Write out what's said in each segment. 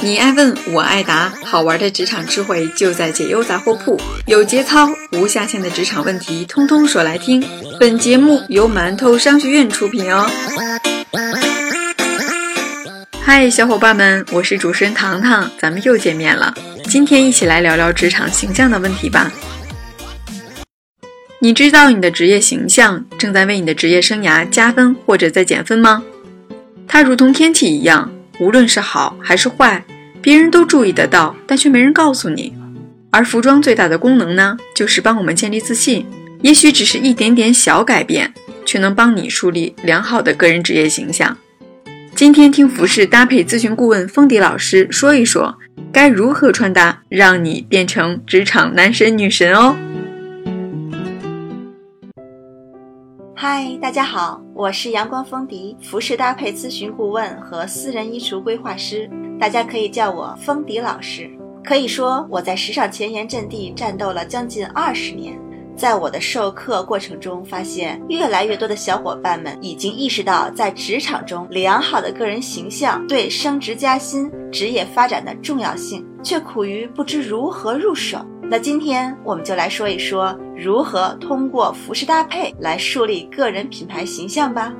你爱问，我爱答，好玩的职场智慧就在解忧杂货铺，有节操、无下限的职场问题，通通说来听。本节目由馒头商学院出品哦。嗨，小伙伴们，我是主持人糖糖，咱们又见面了。今天一起来聊聊职场形象的问题吧。你知道你的职业形象正在为你的职业生涯加分或者在减分吗？它如同天气一样，无论是好还是坏，别人都注意得到，但却没人告诉你。而服装最大的功能呢，就是帮我们建立自信。也许只是一点点小改变，却能帮你树立良好的个人职业形象。今天听服饰搭配咨询顾问风迪老师说一说，该如何穿搭，让你变成职场男神女神哦。嗨，大家好，我是阳光风笛，服饰搭配咨询顾问和私人衣橱规划师，大家可以叫我风笛老师。可以说，我在时尚前沿阵地战斗了将近二十年，在我的授课过程中，发现越来越多的小伙伴们已经意识到，在职场中良好的个人形象对升职加薪、职业发展的重要性，却苦于不知如何入手。那今天我们就来说一说如何通过服饰搭配来树立个人品牌形象吧。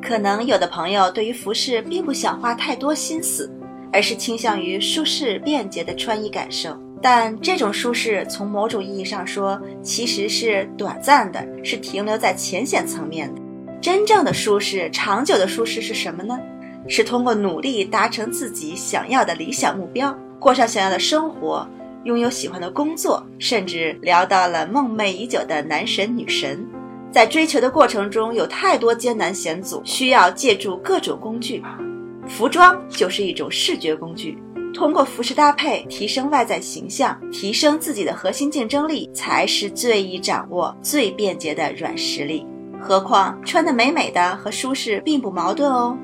可能有的朋友对于服饰并不想花太多心思，而是倾向于舒适便捷的穿衣感受。但这种舒适从某种意义上说，其实是短暂的，是停留在浅显层面的。真正的舒适，长久的舒适是什么呢？是通过努力达成自己想要的理想目标，过上想要的生活，拥有喜欢的工作，甚至聊到了梦寐已久的男神女神。在追求的过程中，有太多艰难险阻，需要借助各种工具，服装就是一种视觉工具。通过服饰搭配提升外在形象，提升自己的核心竞争力，才是最易掌握、最便捷的软实力。何况穿得美美的和舒适并不矛盾哦。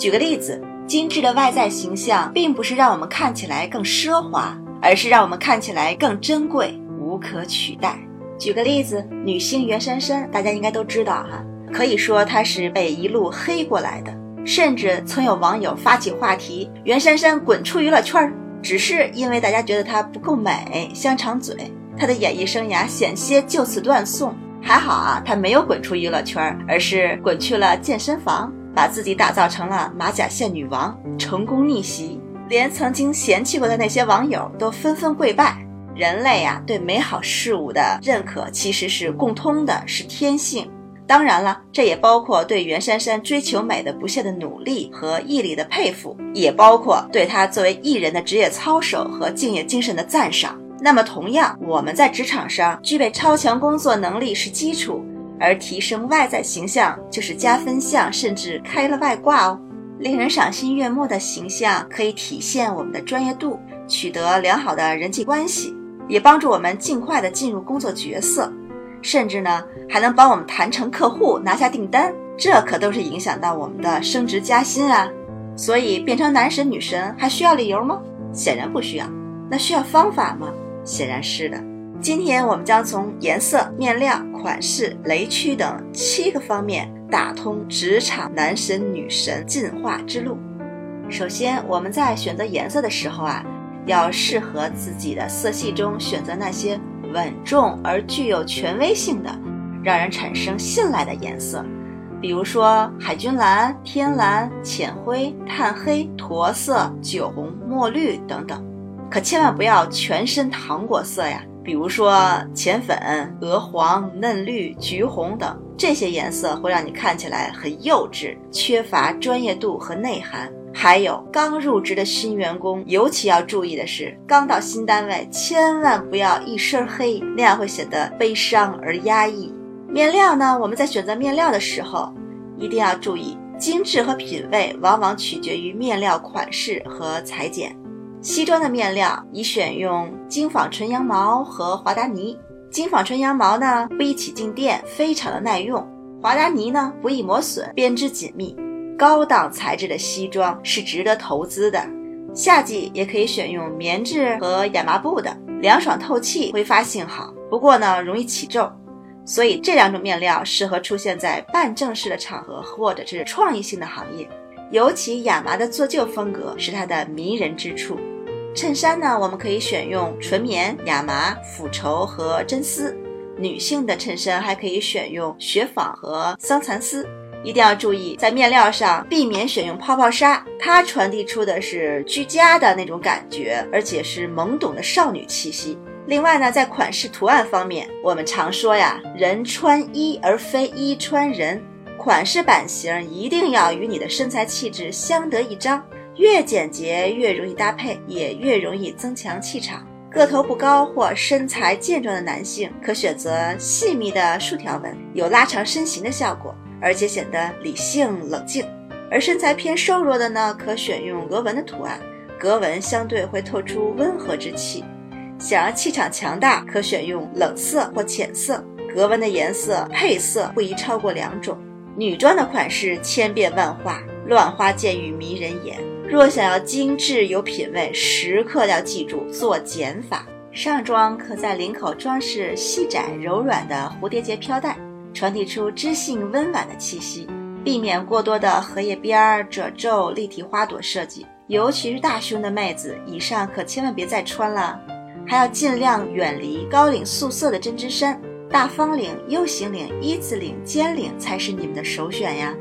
举个例子，精致的外在形象并不是让我们看起来更奢华，而是让我们看起来更珍贵、无可取代。举个例子，女星袁姗姗，大家应该都知道哈，可以说她是被一路黑过来的，甚至曾有网友发起话题：“袁姗姗滚出娱乐圈！”只是因为大家觉得她不够美，香肠嘴，她的演艺生涯险些就此断送。还好啊，她没有滚出娱乐圈，而是滚去了健身房。把自己打造成了马甲线女王，成功逆袭，连曾经嫌弃过的那些网友都纷纷跪拜。人类呀，对美好事物的认可其实是共通的，是天性。当然了，这也包括对袁姗姗追求美的不懈的努力和毅力的佩服，也包括对她作为艺人的职业操守和敬业精神的赞赏。那么，同样，我们在职场上具备超强工作能力是基础。而提升外在形象就是加分项，甚至开了外挂哦。令人赏心悦目的形象可以体现我们的专业度，取得良好的人际关系，也帮助我们尽快的进入工作角色，甚至呢还能帮我们谈成客户，拿下订单。这可都是影响到我们的升职加薪啊。所以变成男神女神还需要理由吗？显然不需要。那需要方法吗？显然是的。今天我们将从颜色、面料、款式、雷区等七个方面打通职场男神女神进化之路。首先，我们在选择颜色的时候啊，要适合自己的色系中选择那些稳重而具有权威性的，让人产生信赖的颜色，比如说海军蓝、天蓝、浅灰、炭黑、驼色、酒红、墨绿等等。可千万不要全身糖果色呀。比如说浅粉、鹅黄、嫩绿、橘红等这些颜色会让你看起来很幼稚，缺乏专业度和内涵。还有刚入职的新员工，尤其要注意的是，刚到新单位千万不要一身黑，那样会显得悲伤而压抑。面料呢，我们在选择面料的时候，一定要注意精致和品味，往往取决于面料款式和裁剪。西装的面料宜选用精纺纯羊毛和华达呢。精纺纯羊毛呢不易起静电，非常的耐用；华达呢呢不易磨损，编织紧密。高档材质的西装是值得投资的。夏季也可以选用棉质和亚麻布的，凉爽透气，挥发性好。不过呢容易起皱。所以这两种面料适合出现在半正式的场合或者是创意性的行业。尤其亚麻的做旧风格是它的迷人之处。衬衫呢，我们可以选用纯棉、亚麻、腐绸和真丝；女性的衬衫还可以选用雪纺和桑蚕丝。一定要注意，在面料上避免选用泡泡纱，它传递出的是居家的那种感觉，而且是懵懂的少女气息。另外呢，在款式图案方面，我们常说呀，人穿衣而非衣穿人，款式版型一定要与你的身材气质相得益彰，越简洁越容易搭配，也越容易增强气场。个头不高或身材健壮的男性可选择细密的竖条纹，有拉长身形的效果。而且显得理性冷静，而身材偏瘦弱的呢，可选用额纹的图案，格纹相对会透出温和之气。想要气场强大，可选用冷色或浅色，格纹的颜色配色不宜超过两种。女装的款式千变万化，乱花渐欲迷人眼。若想要精致有品位，时刻要记住做减法。上装可在领口装饰细窄柔软的蝴蝶结飘带。传递出知性温婉的气息，避免过多的荷叶边儿、褶皱、立体花朵设计，尤其是大胸的妹子，以上可千万别再穿了。还要尽量远离高领素色的针织衫，大方领、U 型领、一字领、尖领才是你们的首选呀。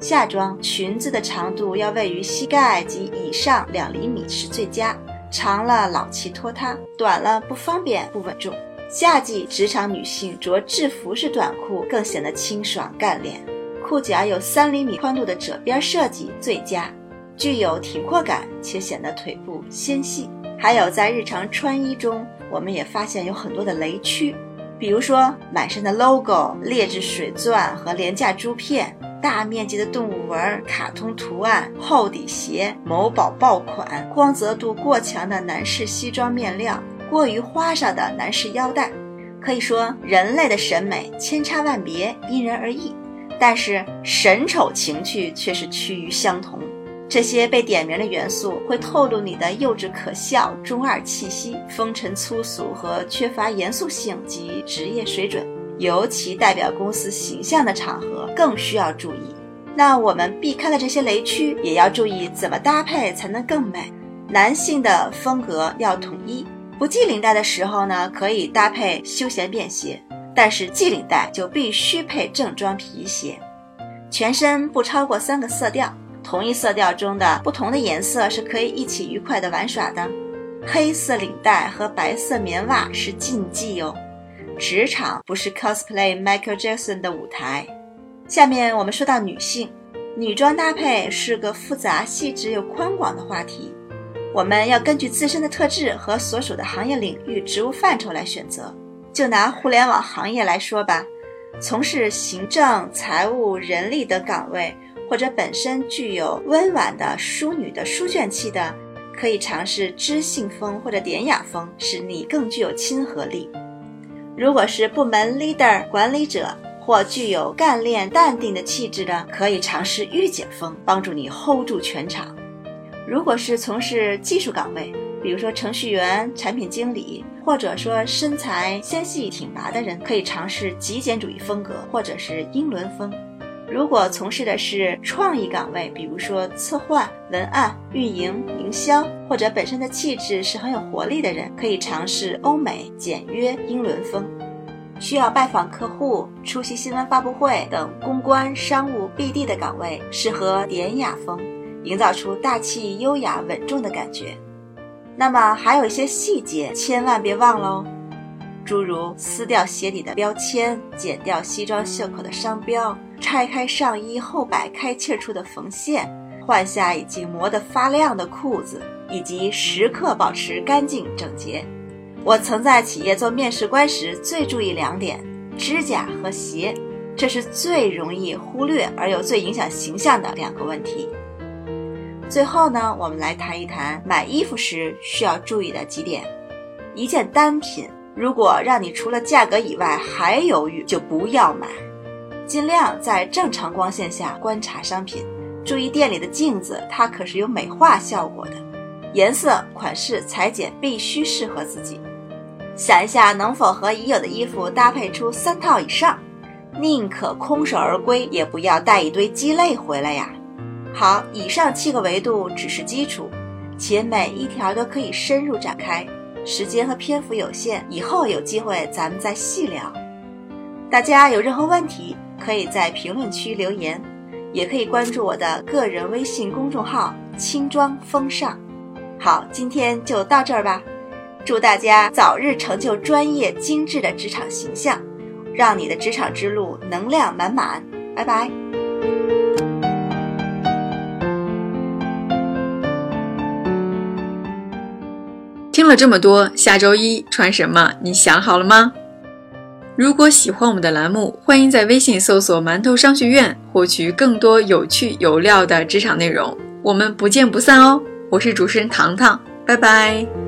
夏装裙子的长度要位于膝盖及以上两厘米是最佳，长了老气拖沓，短了不方便不稳重。夏季职场女性着制服式短裤更显得清爽干练，裤脚有三厘米宽度的褶边设计最佳，具有挺阔感且显得腿部纤细。还有在日常穿衣中，我们也发现有很多的雷区，比如说满身的 logo、劣质水钻和廉价珠片、大面积的动物纹、卡通图案、厚底鞋、某宝爆款、光泽度过强的男士西装面料。过于花哨的男士腰带，可以说人类的审美千差万别，因人而异，但是神丑情趣却是趋于相同。这些被点名的元素会透露你的幼稚可笑、中二气息、风尘粗俗和缺乏严肃性及职业水准，尤其代表公司形象的场合更需要注意。那我们避开了这些雷区，也要注意怎么搭配才能更美。男性的风格要统一。不系领带的时候呢，可以搭配休闲便鞋，但是系领带就必须配正装皮鞋。全身不超过三个色调，同一色调中的不同的颜色是可以一起愉快的玩耍的。黑色领带和白色棉袜是禁忌哦。职场不是 cosplay Michael Jackson 的舞台。下面我们说到女性，女装搭配是个复杂、细致又宽广的话题。我们要根据自身的特质和所属的行业领域、职务范畴来选择。就拿互联网行业来说吧，从事行政、财务、人力等岗位，或者本身具有温婉的淑女的书卷气的，可以尝试知性风或者典雅风，使你更具有亲和力。如果是部门 leader 管理者或具有干练淡定的气质的，可以尝试御姐风，帮助你 hold 住全场。如果是从事技术岗位，比如说程序员、产品经理，或者说身材纤细挺拔的人，可以尝试极简主义风格，或者是英伦风。如果从事的是创意岗位，比如说策划、文案、运营、营销，或者本身的气质是很有活力的人，可以尝试欧美简约英伦风。需要拜访客户、出席新闻发布会等公关、商务、BD 的岗位，适合典雅风。营造出大气、优雅、稳重的感觉。那么还有一些细节，千万别忘喽，诸如撕掉鞋底的标签、剪掉西装袖口的商标、拆开上衣后摆开气处的缝线、换下已经磨得发亮的裤子，以及时刻保持干净整洁。我曾在企业做面试官时，最注意两点：指甲和鞋，这是最容易忽略而又最影响形象的两个问题。最后呢，我们来谈一谈买衣服时需要注意的几点。一件单品，如果让你除了价格以外还犹豫，就不要买。尽量在正常光线下观察商品，注意店里的镜子，它可是有美化效果的。颜色、款式、裁剪必须适合自己。想一下能否和已有的衣服搭配出三套以上，宁可空手而归，也不要带一堆鸡肋回来呀。好，以上七个维度只是基础，且每一条都可以深入展开。时间和篇幅有限，以后有机会咱们再细聊。大家有任何问题，可以在评论区留言，也可以关注我的个人微信公众号“轻装风尚”。好，今天就到这儿吧。祝大家早日成就专业精致的职场形象，让你的职场之路能量满满。拜拜。了这么多，下周一穿什么？你想好了吗？如果喜欢我们的栏目，欢迎在微信搜索“馒头商学院”，获取更多有趣有料的职场内容。我们不见不散哦！我是主持人糖糖，拜拜。